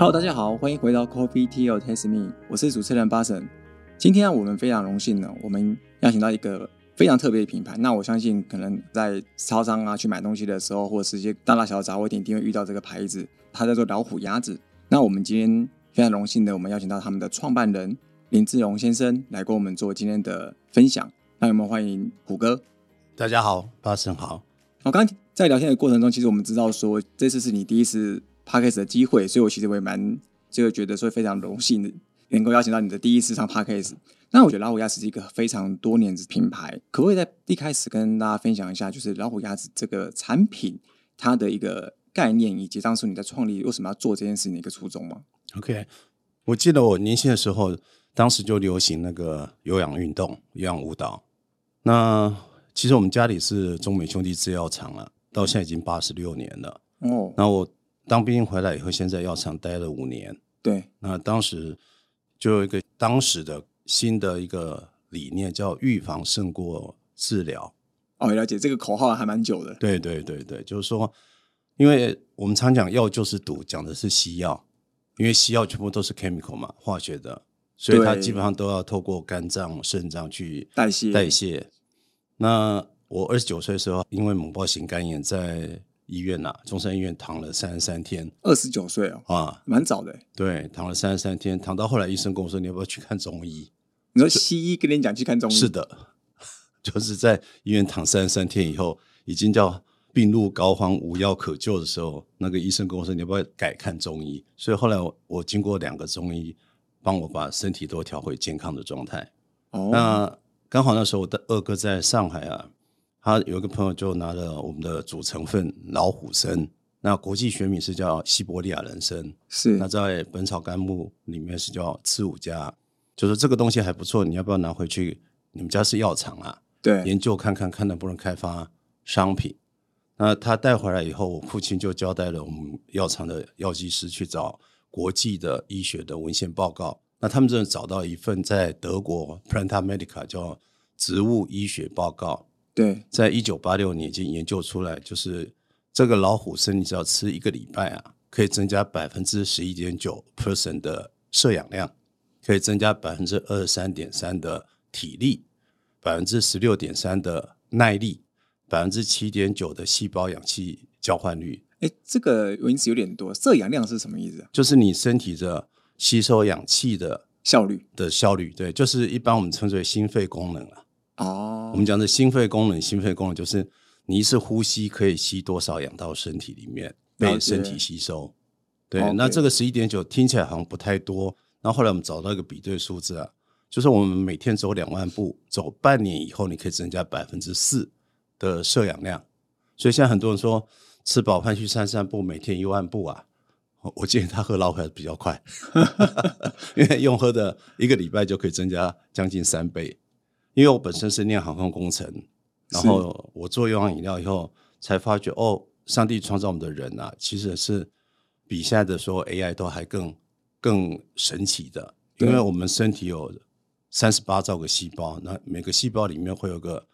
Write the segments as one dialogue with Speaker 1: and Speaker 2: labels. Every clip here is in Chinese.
Speaker 1: Hello，大家好，欢迎回到 Coffee Tea or Taste Me，我是主持人巴神。今天我们非常荣幸呢，我们邀请到一个非常特别的品牌。那我相信，可能在超商啊去买东西的时候，或者是一些大大小小杂货店，一定会遇到这个牌子，它叫做老虎鸭子。那我们今天非常荣幸的，我们邀请到他们的创办人林志荣先生来跟我们做今天的分享。那我们欢迎虎哥。
Speaker 2: 大家好，巴神好。
Speaker 1: 我刚刚在聊天的过程中，其实我们知道说这次是你第一次 podcast 的机会，所以我其实我也蛮这个觉得说非常荣幸的，能够邀请到你的第一次上 podcast。那我觉得老虎鸭子是一个非常多年的品牌，可不可以在一开始跟大家分享一下，就是老虎鸭子这个产品它的一个概念，以及当初你在创立为什么要做这件事情的一个初衷吗
Speaker 2: ？OK，我记得我年轻的时候，当时就流行那个有氧运动、有氧舞蹈。那其实我们家里是中美兄弟制药厂了，到现在已经八十六年了。哦，那我当兵回来以后，现在药厂待了五年。
Speaker 1: 对，
Speaker 2: 那当时就有一个当时的新的一个理念，叫预防胜过治疗。
Speaker 1: 哦，了解这个口号还蛮久的。
Speaker 2: 对对对对，就是说，因为我们常讲药就是毒，讲的是西药，因为西药全部都是 chemical 嘛，化学的，所以它基本上都要透过肝脏、肾脏去
Speaker 1: 代谢
Speaker 2: 代谢。那我二十九岁的时候，因为猛暴型肝炎，在医院呐，中山医院躺了三十三天。
Speaker 1: 二十九岁哦，啊，蛮早的。
Speaker 2: 对，躺了三十三天，躺到后来，医生跟我说：“你要不要去看中医？”
Speaker 1: 你说西医跟你讲去看中医？
Speaker 2: 是的，就是在医院躺三十三天以后，已经叫病入膏肓、无药可救的时候，那个医生跟我说：“你要不要改看中医？”所以后来我经过两个中医，帮我把身体都调回健康的状态。哦，那。刚好那时候我的二哥在上海啊，他有一个朋友就拿了我们的主成分老虎参，那国际学名是叫西伯利亚人参，
Speaker 1: 是
Speaker 2: 那在本草纲目里面是叫刺五加，就说这个东西还不错，你要不要拿回去？你们家是药厂啊，
Speaker 1: 对，
Speaker 2: 研究看看看能不能开发商品。那他带回来以后，我父亲就交代了我们药厂的药剂师去找国际的医学的文献报告。那他们真的找到一份在德国 Planta Medica 叫植物医学报告，
Speaker 1: 对，
Speaker 2: 在一九八六年已经研究出来，就是这个老虎参，你只要吃一个礼拜啊，可以增加百分之十一点九 percent 的摄氧量，可以增加百分之二十三点三的体力，百分之十六点三的耐力，百分之七点九的细胞氧气交换率。
Speaker 1: 哎，这个名词有点多，摄氧量是什么意思？
Speaker 2: 就是你身体的。吸收氧气的
Speaker 1: 效率
Speaker 2: 的效率，对，就是一般我们称之为心肺功能了。哦，我们讲的心肺功能，心肺功能就是你一次呼吸可以吸多少氧到身体里面被身体吸收。对，那这个十一点九听起来好像不太多。那后来我们找到一个比对数字啊，就是我们每天走两万步，走半年以后，你可以增加百分之四的摄氧量。所以现在很多人说吃饱饭去散散步，每天一万步啊。我建议他喝老虎比较快，因为用喝的一个礼拜就可以增加将近三倍。因为我本身是念航空工程，然后我做有氧饮料以后，才发觉哦，上帝创造我们的人啊，其实是比现在的说 AI 都还更更神奇的。因为我们身体有三十八兆个细胞，那每个细胞里面会有个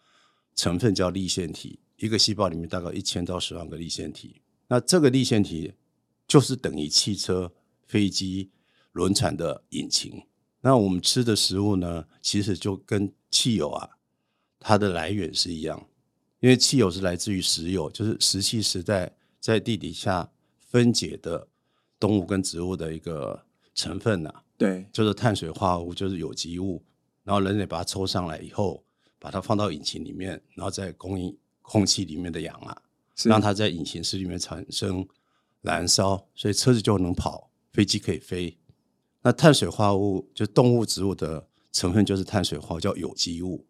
Speaker 2: 成分叫立腺体，一个细胞里面大概一千到十万个立腺体。那这个立腺体。就是等于汽车、飞机、轮船的引擎。那我们吃的食物呢，其实就跟汽油啊，它的来源是一样。因为汽油是来自于石油，就是石器时代在地底下分解的动物跟植物的一个成分呐。
Speaker 1: 对，
Speaker 2: 就是碳水化合物，就是有机物。然后人类把它抽上来以后，把它放到引擎里面，然后再供应空气里面的氧啊，让它在引擎室里面产生。燃烧，所以车子就能跑，飞机可以飞。那碳水化合物就动物、植物的成分就是碳水化合物，叫有机物。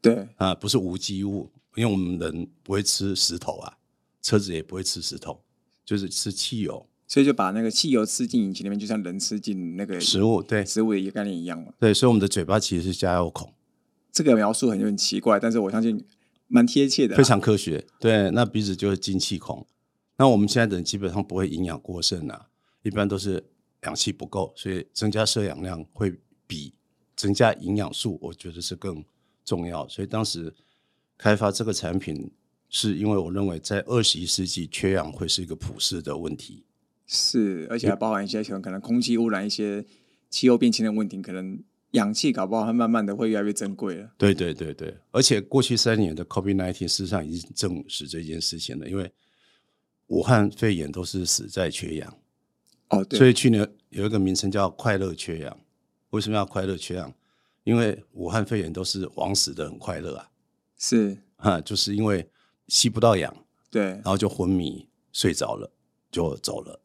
Speaker 1: 对
Speaker 2: 啊，不是无机物，因为我们人不会吃石头啊，车子也不会吃石头，就是吃汽油。
Speaker 1: 所以就把那个汽油吃进引擎里面，就像人吃进那个
Speaker 2: 食物，对
Speaker 1: 食物的一个概念一样嘛。
Speaker 2: 对，所以我们的嘴巴其实是加油孔。
Speaker 1: 这个描述很有点奇怪，但是我相信蛮贴切的，
Speaker 2: 非常科学。对，那鼻子就是进气孔。那我们现在的人基本上不会营养过剩啊，一般都是氧气不够，所以增加摄氧量会比增加营养素，我觉得是更重要。所以当时开发这个产品，是因为我认为在二十一世纪缺氧会是一个普世的问题。
Speaker 1: 是，而且还包含一些可能可能空气污染、一些气候变迁的问题，可能氧气搞不好它慢慢的会越来越珍贵了。
Speaker 2: 对对对对，而且过去三年的 COVID-19 事实上已经证实这件事情了，因为武汉肺炎都是死在缺氧。
Speaker 1: 哦，对。
Speaker 2: 所以去年有一个名称叫“快乐缺氧”。为什么要快乐缺氧？因为武汉肺炎都是往死的很快乐啊。
Speaker 1: 是
Speaker 2: 啊，就是因为吸不到氧，
Speaker 1: 对，
Speaker 2: 然后就昏迷睡着了，就走了，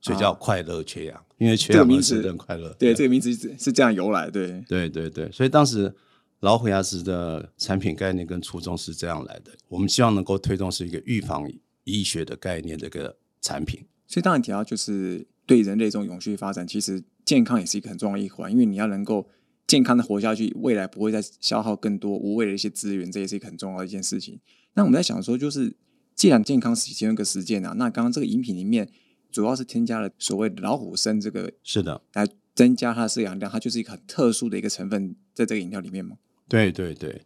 Speaker 2: 所以叫快乐缺氧。因为缺氧
Speaker 1: 名字
Speaker 2: 很快乐，
Speaker 1: 对，这个名字是这样由来，对，
Speaker 2: 对对对。所以当时老虎牙齿的产品概念跟初衷是这样来的。我们希望能够推动是一个预防医学的概念这个产品。
Speaker 1: 所以当然提到就是对人类这种永续发展，其实健康也是一个很重要的一环，因为你要能够。健康的活下去，未来不会再消耗更多无谓的一些资源，这也是一个很重要的一件事情。那我们在想说，就是既然健康是其中一个实践啊，那刚刚这个饮品里面主要是添加了所谓的老虎参这个，
Speaker 2: 是的，
Speaker 1: 来增加它的摄氧量，它就是一个很特殊的一个成分在这个饮料里面吗？
Speaker 2: 对对对，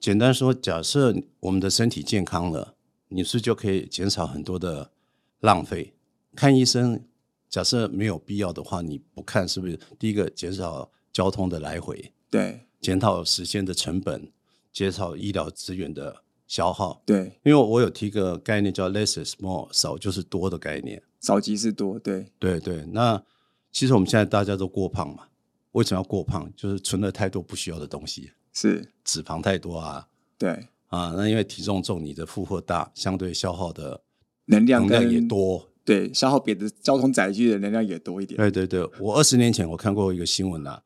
Speaker 2: 简单说，假设我们的身体健康了，你是就可以减少很多的浪费。看医生，假设没有必要的话，你不看是不是？第一个减少。交通的来回，
Speaker 1: 对，
Speaker 2: 减少时间的成本，减少医疗资源的消耗，
Speaker 1: 对，
Speaker 2: 因为我有提个概念叫 less is more，少就是多的概念，
Speaker 1: 少即是多，对，
Speaker 2: 对对。那其实我们现在大家都过胖嘛，为什么要过胖？就是存了太多不需要的东西，
Speaker 1: 是
Speaker 2: 脂肪太多啊，
Speaker 1: 对，
Speaker 2: 啊，那因为体重重，你的负荷大，相对消耗的
Speaker 1: 能量
Speaker 2: 量也多，
Speaker 1: 对，消耗别的交通载具的能量也多一点。
Speaker 2: 对对对，我二十年前我看过一个新闻啊。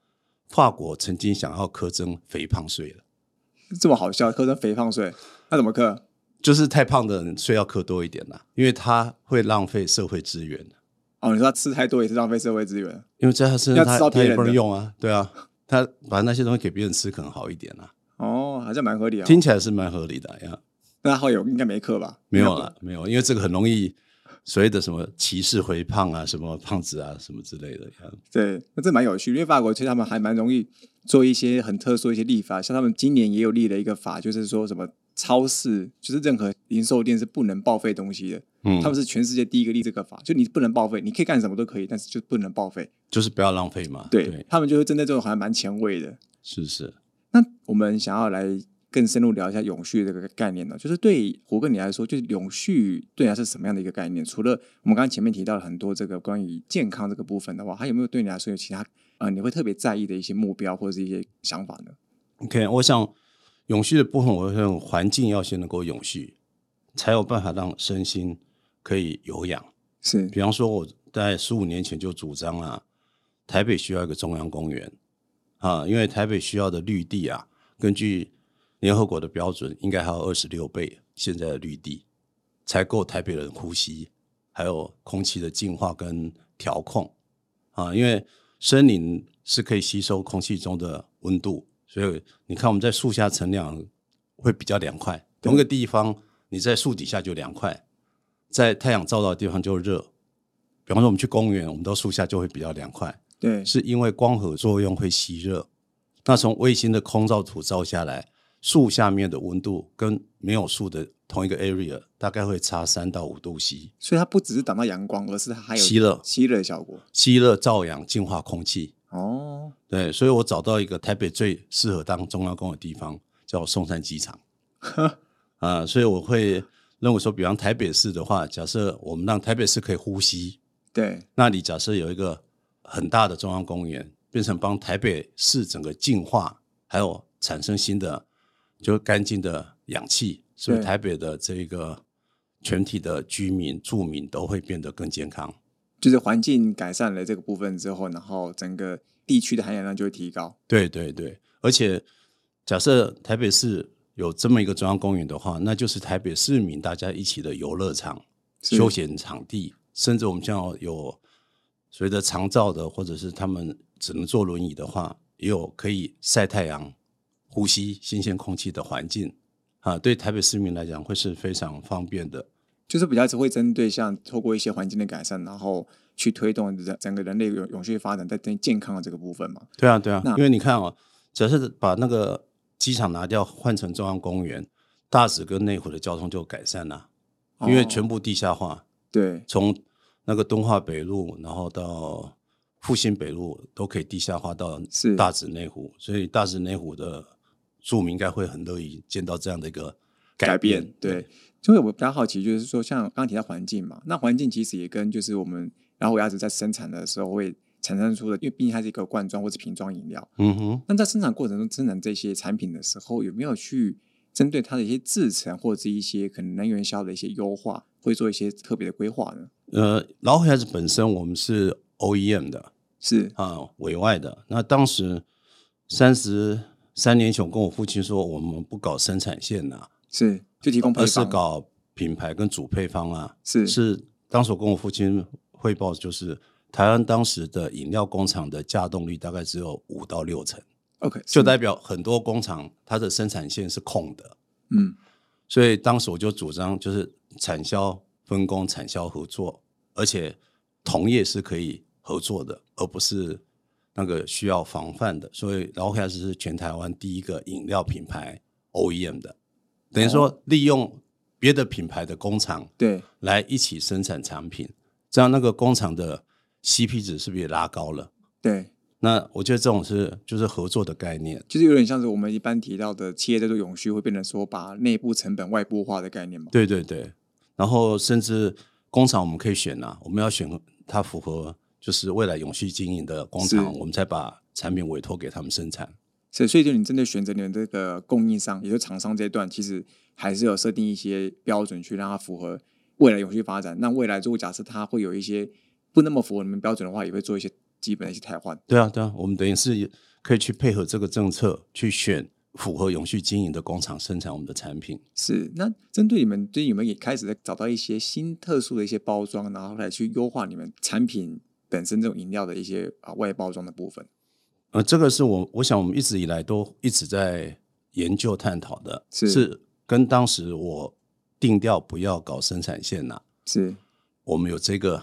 Speaker 2: 法国曾经想要苛征肥胖税了，
Speaker 1: 这么好笑？苛征肥胖税，那怎么克？
Speaker 2: 就是太胖的人税要克多一点啦，因为他会浪费社会资源
Speaker 1: 哦，你说他吃太多也是浪费社会资源，
Speaker 2: 因为在他身上他他也不能用啊，对啊，他把那些东西给别人吃可能好一点啊。
Speaker 1: 哦，好像蛮合理啊，
Speaker 2: 听起来是蛮合理的呀。
Speaker 1: 那后有应该没克吧？
Speaker 2: 没有了，没有，因为这个很容易。所谓的什么歧视肥胖啊，什么胖子啊，什么之类的，
Speaker 1: 对，那这蛮有趣。因为法国其实他们还蛮容易做一些很特殊一些立法，像他们今年也有立了一个法，就是说什么超市，就是任何零售店是不能报废东西的。嗯，他们是全世界第一个立这个法，就你不能报废，你可以干什么都可以，但是就不能报废，
Speaker 2: 就是不要浪费嘛。
Speaker 1: 对他们就是针对这种还蛮前卫的。
Speaker 2: 是是。
Speaker 1: 那我们想要来。更深入聊一下永续这个概念呢，就是对胡哥你来说，就是永续对你是什么样的一个概念？除了我们刚刚前面提到了很多这个关于健康这个部分的话，还有没有对你来说有其他呃你会特别在意的一些目标或者是一些想法呢
Speaker 2: ？OK，我想永续的部分，我认为环境要先能够永续，才有办法让身心可以有氧。
Speaker 1: 是，
Speaker 2: 比方说我在十五年前就主张啊，台北需要一个中央公园啊，因为台北需要的绿地啊，根据联合国的标准应该还有二十六倍现在的绿地，才够台北人呼吸，还有空气的净化跟调控啊。因为森林是可以吸收空气中的温度，所以你看我们在树下乘凉会比较凉快。同一个地方你在树底下就凉快，在太阳照到的地方就热。比方说我们去公园，我们到树下就会比较凉快。
Speaker 1: 对，
Speaker 2: 是因为光合作用会吸热。那从卫星的空照图照下来。树下面的温度跟没有树的同一个 area 大概会差三到五度 C，
Speaker 1: 所以它不只是挡到阳光，而是它还有
Speaker 2: 吸热
Speaker 1: 吸热效果，
Speaker 2: 吸热照阳净化空气。
Speaker 1: 哦，
Speaker 2: 对，所以我找到一个台北最适合当中央公的地方，叫松山机场。啊，所以我会认为说，比方台北市的话，假设我们让台北市可以呼吸，
Speaker 1: 对，
Speaker 2: 那你假设有一个很大的中央公园，变成帮台北市整个净化，还有产生新的。就干净的氧气，所以台北的这个全体的居民住民都会变得更健康。
Speaker 1: 就是环境改善了这个部分之后，然后整个地区的含氧量就会提高。
Speaker 2: 对对对，而且假设台北市有这么一个中央公园的话，那就是台北市民大家一起的游乐场、休闲场地，甚至我们像有随着长照的，或者是他们只能坐轮椅的话，也有可以晒太阳。呼吸新鲜空气的环境啊，对台北市民来讲会是非常方便的。
Speaker 1: 就是比较只会针对像透过一些环境的改善，然后去推动整整个人类永永续发展，在健康的这个部分嘛。
Speaker 2: 对啊，对啊。因为你看哦，假设把那个机场拿掉，换成中央公园，大直跟内湖的交通就改善了，因为全部地下化。
Speaker 1: 对，
Speaker 2: 从那个东化北路，然后到复兴北路都可以地下化到大直内湖，所以大直内湖的住民应该会很乐意见到这样的一个改变。
Speaker 1: 对，所以我比较好奇，就是说像刚刚提到环境嘛，那环境其实也跟就是我们然后鸭子在生产的时候会产生出的，因为毕竟它是一个罐装或者瓶装饮料。
Speaker 2: 嗯哼，
Speaker 1: 那在生产过程中生产这些产品的时候，有没有去针对它的一些制成或者是一些可能能源效的一些优化，会做一些特别的规划呢？
Speaker 2: 呃，老虎鸭子本身我们是 OEM 的，
Speaker 1: 是
Speaker 2: 啊，委外的。那当时三十三年前，我跟我父亲说，我们不搞生产线呐、
Speaker 1: 是就提供配方
Speaker 2: 而是，搞品牌跟主配方啊。
Speaker 1: 是
Speaker 2: 是当时我跟我父亲汇报，就是台湾当时的饮料工厂的稼动率大概只有五到六成
Speaker 1: ，OK，
Speaker 2: 就代表很多工厂它的生产线是空的。
Speaker 1: 嗯
Speaker 2: 所以当时我就主张，就是产销分工、产销合作，而且同业是可以合作的，而不是那个需要防范的。所以老虎鸭子是全台湾第一个饮料品牌 OEM 的，等于说利用别的品牌的工厂
Speaker 1: 对
Speaker 2: 来一起生产产品，这样那个工厂的 CP 值是不是也拉高了？
Speaker 1: 对，
Speaker 2: 那我觉得这种是就是合作的概念。
Speaker 1: 就是有点像是我们一般提到的企业在做永续，会变成说把内部成本外部化的概念嘛？
Speaker 2: 对对对，然后甚至工厂我们可以选啊，我们要选它符合就是未来永续经营的工厂，我们才把产品委托给他们生产。
Speaker 1: 所以，所以就你针对选择你们这个供应商，也就是厂商这一段，其实还是有设定一些标准，去让它符合未来永续发展。那未来如果假设它会有一些不那么符合你们标准的话，也会做一些基本的一些汰换。
Speaker 2: 对啊，对啊，我们等于是可以去配合这个政策，去选符合永续经营的工厂生产我们的产品。
Speaker 1: 是，那针对你们，对你们也开始在找到一些新特殊的一些包装，然后来去优化你们产品本身这种饮料的一些啊外包装的部分。
Speaker 2: 呃，这个是我我想我们一直以来都一直在研究探讨的，
Speaker 1: 是
Speaker 2: 跟当时我定调不要搞生产线呐、
Speaker 1: 是
Speaker 2: 我们有这个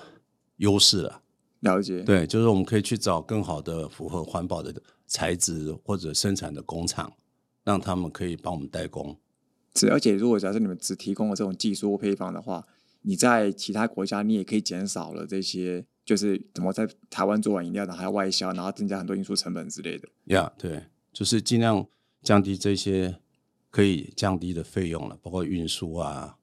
Speaker 2: 优势了。
Speaker 1: 了解，
Speaker 2: 对，就是我们可以去找更好的符合环保的材质或者生产的工厂，让他们可以帮我们代工。
Speaker 1: 是，而且如果假设你们只提供了这种技术或配方的话，你在其他国家你也可以减少了这些，就是怎么在台湾做完饮料，然后还要外销，然后增加很多运输成本之类的。
Speaker 2: 呀、对，就是尽量降低这些可以降低的费用了，包括运输啊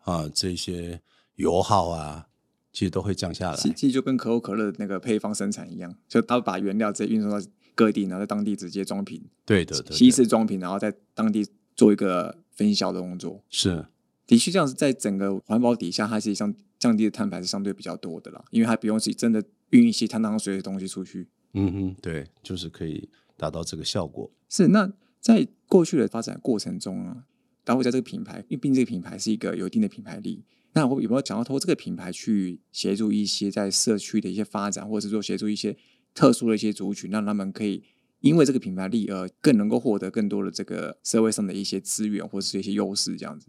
Speaker 2: 啊这些油耗啊，其实都会降下来。
Speaker 1: 其其实就跟可口可乐那个配方生产一样，就他把原料直接运送到各地，然后在当地直接装瓶，
Speaker 2: 对的，对
Speaker 1: 稀
Speaker 2: 的，
Speaker 1: 释装瓶，然后在当地做一个分销的工作。
Speaker 2: 是
Speaker 1: 的确，这样子在整个环保底下，它实际上降低的碳排是相对比较多的啦，因为它不用去真的运一些碳当水水的东西出去。
Speaker 2: 嗯哼，对，就是可以达到这个效果。
Speaker 1: 是，那在过去的发展过程中啊，然后在这个品牌，因为毕竟这个品牌是一个有一定的品牌力，那我有没有想要通过这个品牌去协助一些在社区的一些发展，或者是说协助一些特殊的一些族群，让他们可以因为这个品牌力而更能够获得更多的这个社会上的一些资源或者是一些优势，这样子。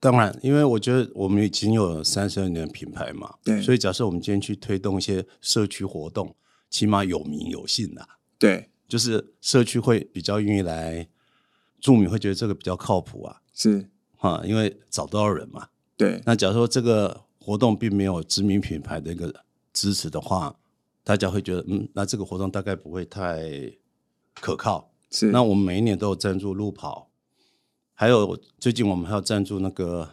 Speaker 2: 当然，因为我觉得我们已经有三十二年的品牌嘛，
Speaker 1: 对。
Speaker 2: 所以假设我们今天去推动一些社区活动，起码有名有姓的、
Speaker 1: 对，
Speaker 2: 就是社区会比较愿意来，住民会觉得这个比较靠谱啊，
Speaker 1: 是，
Speaker 2: 啊，因为找得到人嘛。
Speaker 1: 对，
Speaker 2: 那假如说这个活动并没有知名品牌的一个支持的话，大家会觉得，嗯，那这个活动大概不会太可靠。
Speaker 1: 是，
Speaker 2: 那我们每一年都有赞助路跑，还有最近我们还要赞助那个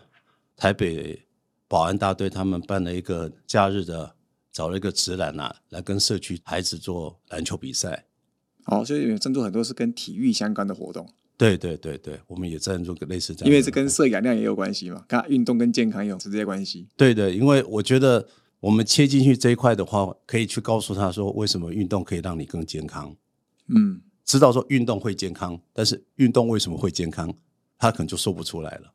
Speaker 2: 台北保安大队，他们办了一个假日的，找了一个直男啊，来跟社区孩子做篮球比赛。
Speaker 1: 哦，所以有赞助很多是跟体育相关的活动，
Speaker 2: 对对对对，我们也赞助个类似这样，
Speaker 1: 因为这跟摄氧量也有关系嘛，跟运动跟健康有直接关系。
Speaker 2: 对的，因为我觉得我们切进去这一块的话，可以去告诉他说，为什么运动可以让你更健康。
Speaker 1: 嗯，
Speaker 2: 知道说运动会健康，但是运动为什么会健康，他可能就说不出来了。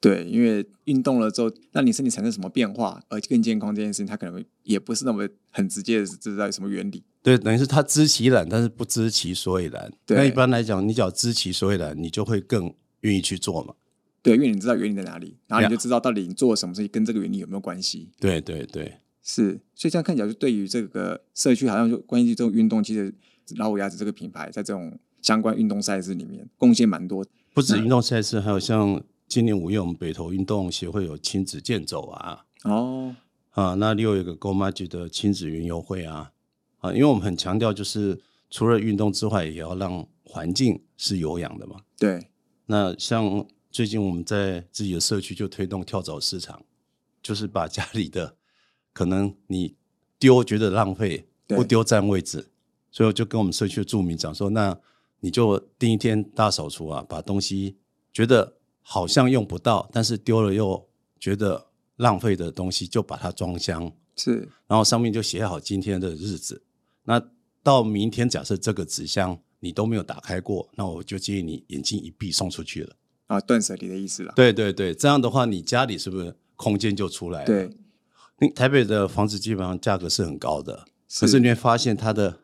Speaker 1: 对，因为运动了之后，那你身体产生什么变化，而更健康这件事情，他可能也不是那么很直接的知道什么原理。
Speaker 2: 对，等于是他知其然，但是不知其所以然。
Speaker 1: 对
Speaker 2: 那一般来讲，你只要知其所以然，你就会更愿意去做嘛。
Speaker 1: 对，因为你知道原理在哪里，然后你就知道到底你做了什么事情跟这个原理有没有关系。
Speaker 2: 对对对，
Speaker 1: 是，所以这样看起来，就对于这个社区，好像就关于这种运动，其实老虎牙子这个品牌在这种相关运动赛事里面贡献蛮多。
Speaker 2: 不止运动赛事，还有像今年五月我们北投运动协会有亲子健走啊，
Speaker 1: 哦，
Speaker 2: 啊，那又有一个 Go Magic 的亲子云游会啊，啊，因为我们很强调就是除了运动之外，也要让环境是有氧的嘛。
Speaker 1: 对。
Speaker 2: 那像最近我们在自己的社区就推动跳蚤市场，就是把家里的可能你丢觉得浪费，不丢占位置，所以我就跟我们社区的住民讲说，那你就第一天大扫除啊，把东西觉得好像用不到，但是丢了又觉得。浪费的东西就把它装箱，
Speaker 1: 是，
Speaker 2: 然后上面就写好今天的日子。那到明天，假设这个纸箱你都没有打开过，那我就建议你眼睛一闭送出去了。
Speaker 1: 啊，断舍离的意思了。
Speaker 2: 对对对，这样的话，你家里是不是空间就出来了？
Speaker 1: 对，
Speaker 2: 台北的房子基本上价格是很高的，可是你会发现它的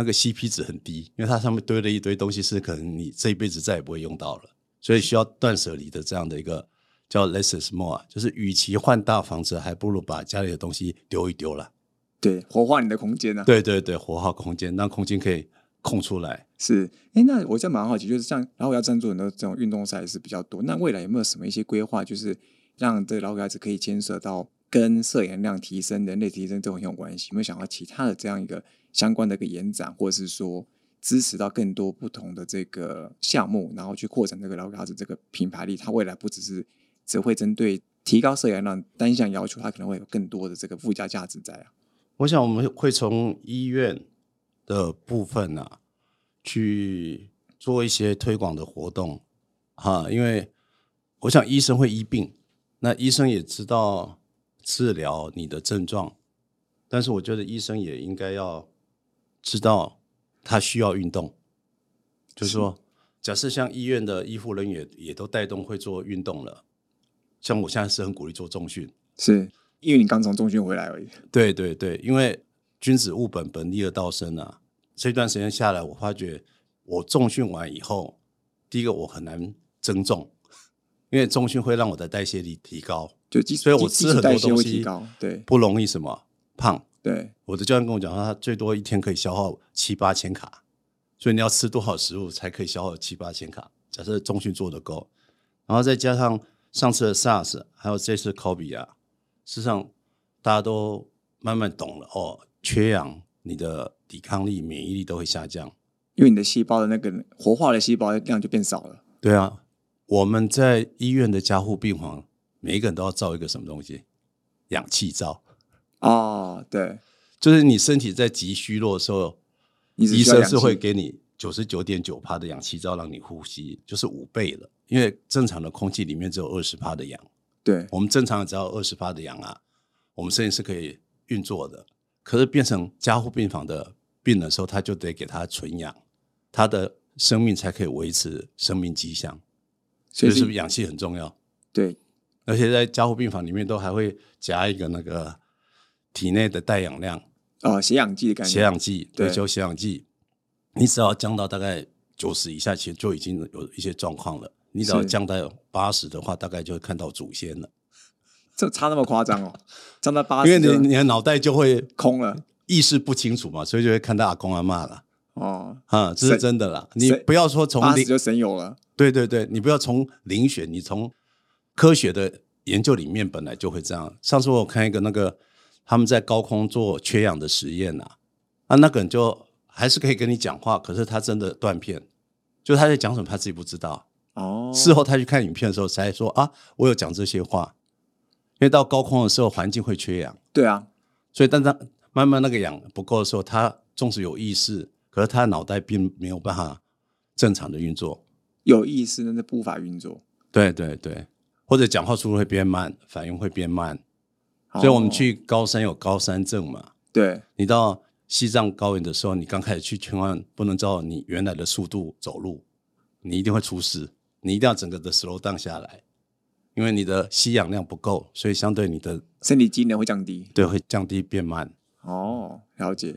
Speaker 2: 那个 CP 值很低，因为它上面堆了一堆东西，是可能你这一辈子再也不会用到了，所以需要断舍离的这样的一个。叫 less is more，就是与其换大房子，还不如把家里的东西丢一丢了。
Speaker 1: 对，活化你的空间呢？
Speaker 2: 对对对，活化空间，让空间可以空出来。
Speaker 1: 是，哎，那我在蛮好奇，就是像老虎要赞助很多这种运动赛事比较多，那未来有没有什么一些规划，就是让这老虎孩子可以牵涉到跟摄氧量提升、人类提升这种很有关系？有没有想到其他的这样一个相关的一个延展，或者是说支持到更多不同的这个项目，然后去扩展这个老虎孩子这个品牌力？它未来不只是只会针对提高摄氧量单项要求，它可能会有更多的这个附加价值在啊。
Speaker 2: 我想我们会从医院的部分啊，去做一些推广的活动哈，因为我想医生会医病，那医生也知道治疗你的症状，但是我觉得医生也应该要知道他需要运动，就是说，假设像医院的医护人员也都带动会做运动了。像我现在是很鼓励做重训，
Speaker 1: 是因为你刚从重训回来而已。
Speaker 2: 对对对，因为君子务本，本立而道生啊。这段时间下来，我发觉我重训完以后，第一个我很难增重，因为中训会让我的代谢力提高，
Speaker 1: 就
Speaker 2: 所以我吃很多东西
Speaker 1: 对
Speaker 2: 不容易什么胖。
Speaker 1: 对，
Speaker 2: 我的教练跟我讲，他最多一天可以消耗七八千卡，所以你要吃多少食物才可以消耗七八千卡？假设中训做的够，然后再加上。上次的 SARS 还有这次 COVID 啊，事实上大家都慢慢懂了哦，缺氧，你的抵抗力、免疫力都会下降，
Speaker 1: 因为你的细胞的那个活化的细胞量就变少了。
Speaker 2: 对啊，我们在医院的加护病房，每一个人都要造一个什么东西？氧气罩。
Speaker 1: 哦，对，
Speaker 2: 就是你身体在极虚弱的时候，医生是会给你九十九点九帕的氧气罩让你呼吸，就是五倍了。因为正常的空气里面只有二十帕的氧，
Speaker 1: 对
Speaker 2: 我们正常只要二十帕的氧啊，我们身体是可以运作的。可是变成加护病房的病的时候，他就得给他纯氧，他的生命才可以维持生命迹象。所以是不是氧气很重要？
Speaker 1: 对，
Speaker 2: 而且在加护病房里面都还会加一个那个体内的带氧量
Speaker 1: 哦，血氧计的感觉，
Speaker 2: 血氧计，对，就血氧计，你只要降到大概九十以下，其实就已经有一些状况了。你只要降到八十的话，大概就会看到祖先了。
Speaker 1: 这差那么夸张哦？降到八十，
Speaker 2: 因为你你的脑袋就会
Speaker 1: 空了，
Speaker 2: 意识不清楚嘛，所以就会看到阿公阿妈了。哦，啊，这是真的啦。你不要说从
Speaker 1: 零就神游了。
Speaker 2: 对对对，你不要从灵学，你从科学的研究里面本来就会这样。上次我看一个那个他们在高空做缺氧的实验呐，啊，那个人就还是可以跟你讲话，可是他真的断片，就他在讲什么他自己不知道。哦，事后他去看影片的时候才说啊，我有讲这些话，因为到高空的时候环境会缺氧。
Speaker 1: 对啊，
Speaker 2: 所以当他慢慢那个氧不够的时候，他纵使有意识，可是他的脑袋并没有办法正常的运作。
Speaker 1: 有意识，但是步法运作。
Speaker 2: 对对对，或者讲话速度会变慢，反应会变慢。所以我们去高山有高山症嘛？
Speaker 1: 对，
Speaker 2: 你到西藏高原的时候，你刚开始去，千万不能照你原来的速度走路，你一定会出事。你一定要整个的 slow down 下来，因为你的吸氧量不够，所以相对你的
Speaker 1: 身体机能会降低，
Speaker 2: 对，会降低变慢。
Speaker 1: 哦，了解。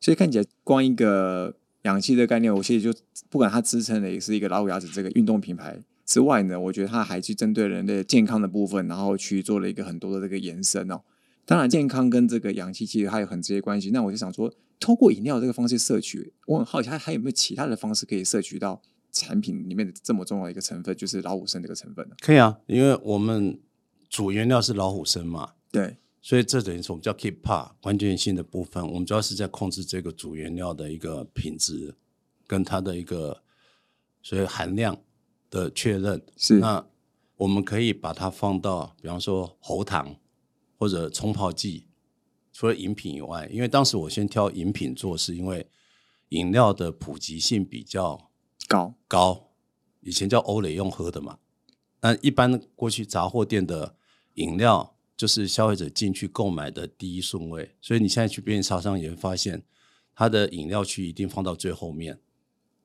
Speaker 1: 所以看起来光一个氧气的概念，我其实就不管它支撑的也是一个老虎牙齿这个运动品牌之外呢，我觉得它还去针对人类健康的部分，然后去做了一个很多的这个延伸哦。当然，健康跟这个氧气其实它有很直接关系。那我就想说，透过饮料这个方式摄取，我很好奇，它还有没有其他的方式可以摄取到？产品里面的这么重要的一个成分就是老虎参这个成分
Speaker 2: 可以啊，因为我们主原料是老虎参嘛，
Speaker 1: 对，
Speaker 2: 所以这等于是我们叫 keep part 关键性的部分，我们主要是在控制这个主原料的一个品质跟它的一个所以含量的确认。
Speaker 1: 是。
Speaker 2: 那我们可以把它放到，比方说喉糖或者冲泡剂，除了饮品以外，因为当时我先挑饮品做，是因为饮料的普及性比较
Speaker 1: 高。
Speaker 2: 高，以前叫欧蕾用喝的嘛，那一般过去杂货店的饮料。就是消费者进去购买的第一顺位，所以你现在去便利超商也会发现，它的饮料区一定放到最后面，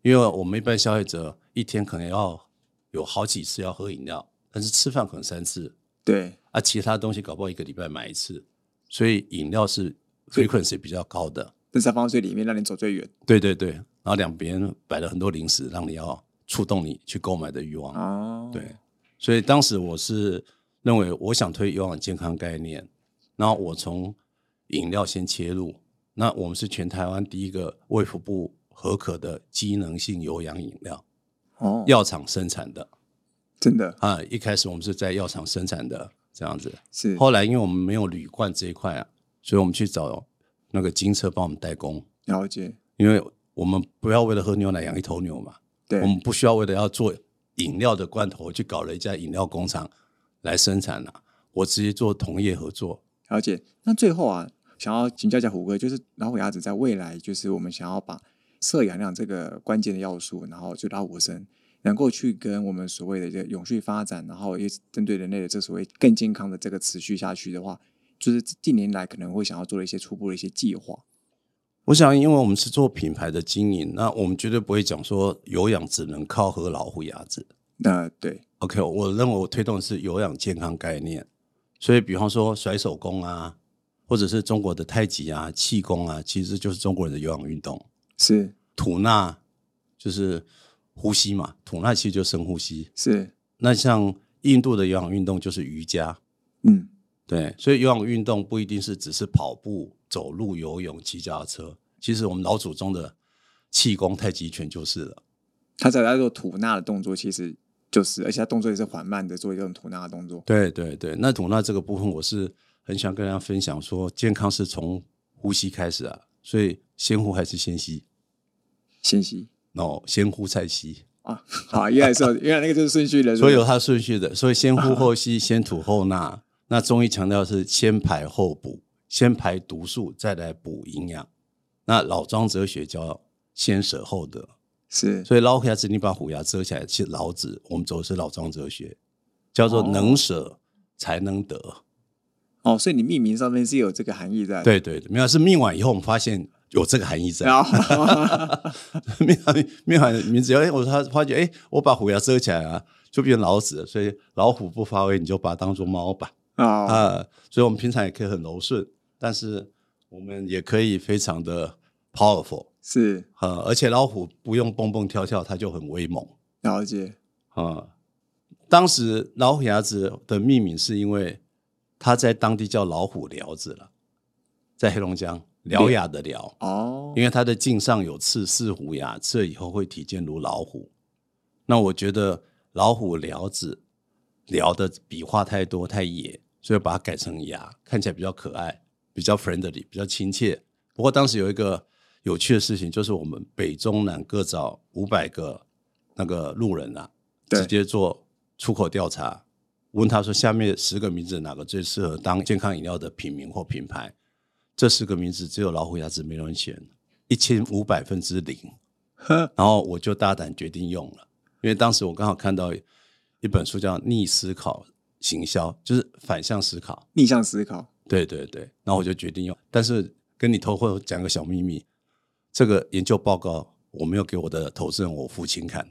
Speaker 2: 因为我们一般消费者一天可能要有好几次要喝饮料，但是吃饭可能三次，
Speaker 1: 对，
Speaker 2: 啊，其他东西搞不好一个礼拜买一次，所以饮料是 frequency 比较高的，
Speaker 1: 但是放在最里面，让你走最远。
Speaker 2: 对对对，然后两边摆了很多零食，让你要触动你去购买的欲望。
Speaker 1: 哦，
Speaker 2: 对，所以当时我是。认为我想推有氧健康概念，然后我从饮料先切入。那我们是全台湾第一个卫福部合可的机能性有氧饮料，
Speaker 1: 哦，
Speaker 2: 药厂生产的，
Speaker 1: 真的
Speaker 2: 啊！一开始我们是在药厂生产的这样子，
Speaker 1: 是。
Speaker 2: 后来因为我们没有铝罐这一块啊，所以我们去找那个金车帮我们代工。
Speaker 1: 了解，
Speaker 2: 因为我们不要为了喝牛奶养一头牛嘛，
Speaker 1: 对，
Speaker 2: 我们不需要为了要做饮料的罐头去搞了一家饮料工厂。来生产了，我直接做同业合作。
Speaker 1: 了解。那最后啊，想要请教一下虎哥，就是老虎牙子在未来，就是我们想要把摄氧量这个关键的要素，然后就老虎生能够去跟我们所谓的这个永续发展，然后也针对人类的这所谓更健康的这个持续下去的话，就是近年来可能会想要做的一些初步的一些计划。
Speaker 2: 我想，因为我们是做品牌的经营，那我们绝对不会讲说有氧只能靠喝老虎牙子。
Speaker 1: 那对
Speaker 2: ，OK，我认为我推动的是有氧健康概念，所以比方说甩手功啊，或者是中国的太极啊、气功啊，其实就是中国人的有氧运动。
Speaker 1: 是
Speaker 2: 吐纳就是呼吸嘛，吐纳其实就深呼吸。
Speaker 1: 是
Speaker 2: 那像印度的有氧运动就是瑜伽。
Speaker 1: 嗯，
Speaker 2: 对，所以有氧运动不一定是只是跑步、走路、游泳、骑脚踏车，其实我们老祖宗的气功、太极拳就是了。
Speaker 1: 他在做吐纳的动作，其实。就是，而且他动作也是缓慢的，做一种吐纳的动作。
Speaker 2: 对对对，那吐纳这个部分，我是很想跟大家分享，说健康是从呼吸开始啊，所以先呼还是先吸？
Speaker 1: 先吸。
Speaker 2: 哦，先呼再吸
Speaker 1: 啊，好，原来是原来那个就是顺序的，
Speaker 2: 所以有它顺序的，所以先呼 后吸，先吐后纳。那中医强调是先排后补，先排毒素，再来补营养。那老庄哲学叫先舍后得。
Speaker 1: 是，
Speaker 2: 所以老虎牙子，你把虎牙遮起来，是老子。我们走的是老庄哲学，叫做能舍才能得。
Speaker 1: 哦，所以你命名上面是有这个含义在。
Speaker 2: 对对，没有是命完以后，我们发现有这个含义在。命完命完名字，哎，我他发觉，哎，我把虎牙遮起来啊，就变老子。所以老虎不发威，你就把它当做猫吧。啊，所以我们平常也可以很柔顺，但是我们也可以非常的 powerful。
Speaker 1: 是，
Speaker 2: 呃，而且老虎不用蹦蹦跳跳，它就很威猛。
Speaker 1: 了解，
Speaker 2: 啊，当时老虎牙子的命名是因为它在当地叫老虎寮子了，在黑龙江獠牙的獠
Speaker 1: 哦，
Speaker 2: 因为它的颈上有刺，似虎牙，刺了以后会体健如老虎。那我觉得老虎寮子聊的笔画太多太野，所以把它改成牙，看起来比较可爱，比较 friendly，比较亲切。不过当时有一个。有趣的事情就是，我们北中南各找五百个那个路人啊，直接做出口调查，问他说：下面十个名字哪个最适合当健康饮料的品名或品牌？这十个名字只有老虎牙子没人选，一千五百分之零。然后我就大胆决定用了，因为当时我刚好看到一本书叫《逆思考行销》，就是反向思考、
Speaker 1: 逆向思考。
Speaker 2: 对对对，然后我就决定用。但是跟你偷会讲个小秘密。这个研究报告我没有给我的投资人我父亲看，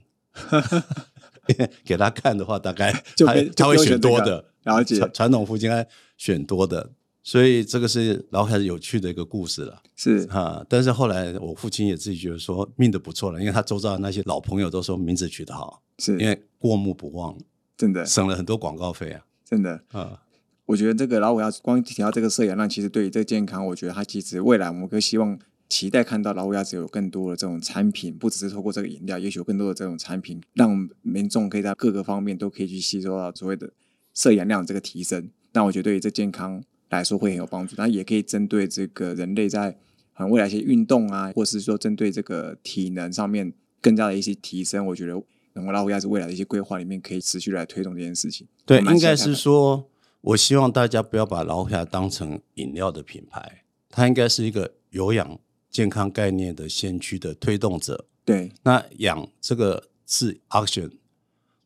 Speaker 2: 给他看的话，大概 他他会选多的，
Speaker 1: 了解。
Speaker 2: 传统父亲爱选多的，所以这个是老开始有趣的一个故事了，
Speaker 1: 是。
Speaker 2: 哈。但是后来我父亲也自己觉得说命的不错了，因为他周遭的那些老朋友都说名字取得好，
Speaker 1: 是。
Speaker 2: 因为过目不忘，
Speaker 1: 真的。
Speaker 2: 省了很多广告费啊，
Speaker 1: 真的。
Speaker 2: 啊。
Speaker 1: 我觉得这个老五要光提到这个摄氧量，其实对于这个健康，我觉得它其实未来我们更希望。期待看到老虎牙子有更多的这种产品，不只是透过这个饮料，也许有更多的这种产品，让民众可以在各个方面都可以去吸收到所谓的摄氧量这个提升。那我觉得对于这健康来说会很有帮助。那也可以针对这个人类在很未来一些运动啊，或是说针对这个体能上面更加的一些提升，我觉得能够拉虎鸭子未来的一些规划里面，可以持续来推动这件事情。
Speaker 2: 对，应该是说，我希望大家不要把老虎鸭当成饮料的品牌，它应该是一个有氧健康概念的先驱的推动者。
Speaker 1: 对，
Speaker 2: 那氧这个字 oxygen。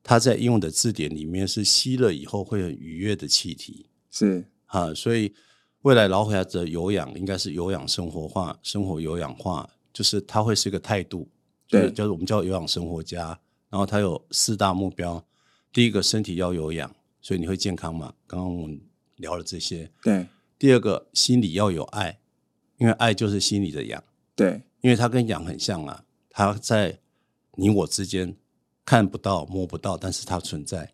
Speaker 2: 它在英文的字典里面是吸了以后会很愉悦的气体，
Speaker 1: 是
Speaker 2: 啊，所以未来老虎牙的有氧应该是有氧生活化，生活有氧化，就是它会是一个态度，
Speaker 1: 对，
Speaker 2: 就是我们叫有氧生活家。然后它有四大目标，第一个身体要有氧，所以你会健康嘛？刚刚我们聊了这些，
Speaker 1: 对。
Speaker 2: 第二个心理要有爱，因为爱就是心里的氧，
Speaker 1: 对，
Speaker 2: 因为它跟氧很像啊，它在你我之间。看不到、摸不到，但是它存在。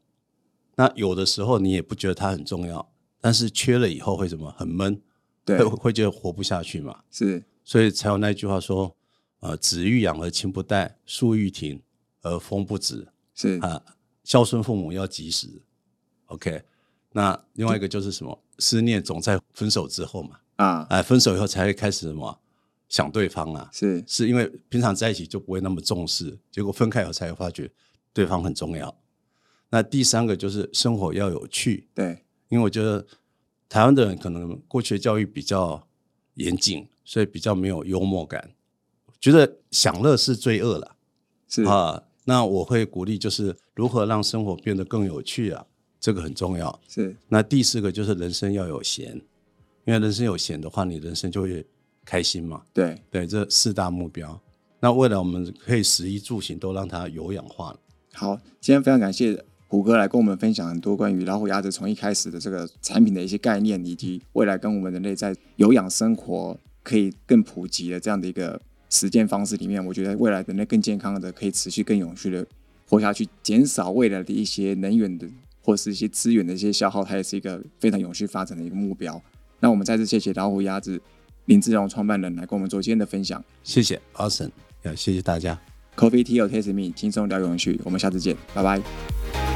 Speaker 2: 那有的时候你也不觉得它很重要，但是缺了以后会什么？很闷，
Speaker 1: 对，
Speaker 2: 会觉得活不下去嘛。
Speaker 1: 是，
Speaker 2: 所以才有那句话说：“呃，子欲养而亲不待，树欲停而风不止。”
Speaker 1: 是
Speaker 2: 啊，孝顺父母要及时。OK，那另外一个就是什么？思念总在分手之后嘛。
Speaker 1: 啊，
Speaker 2: 哎，分手以后才会开始什么？想对方啊，
Speaker 1: 是
Speaker 2: 是因为平常在一起就不会那么重视，结果分开以后才会发觉对方很重要。那第三个就是生活要有趣，
Speaker 1: 对，
Speaker 2: 因为我觉得台湾的人可能过去的教育比较严谨，所以比较没有幽默感，觉得享乐是罪恶了，
Speaker 1: 是
Speaker 2: 啊。那我会鼓励就是如何让生活变得更有趣啊，这个很重要。
Speaker 1: 是
Speaker 2: 那第四个就是人生要有闲，因为人生有闲的话，你人生就会。开心嘛？
Speaker 1: 对
Speaker 2: 对，这四大目标。那未来我们可以食衣住行都让它有氧化了。
Speaker 1: 好，今天非常感谢虎哥来跟我们分享很多关于老虎鸭子从一开始的这个产品的一些概念，以及未来跟我们人类在有氧生活可以更普及的这样的一个实践方式里面，我觉得未来人类更健康的，可以持续更永续的活下去，减少未来的一些能源的或是一些资源的一些消耗，它也是一个非常永续发展的一个目标。那我们再次谢谢老虎鸭子。林志荣创办人来跟我们做今天的分享，
Speaker 2: 谢谢，Awesome，也谢谢大家。
Speaker 1: Coffee Tea or Taste Me，轻松聊永续，我们下次见，拜拜。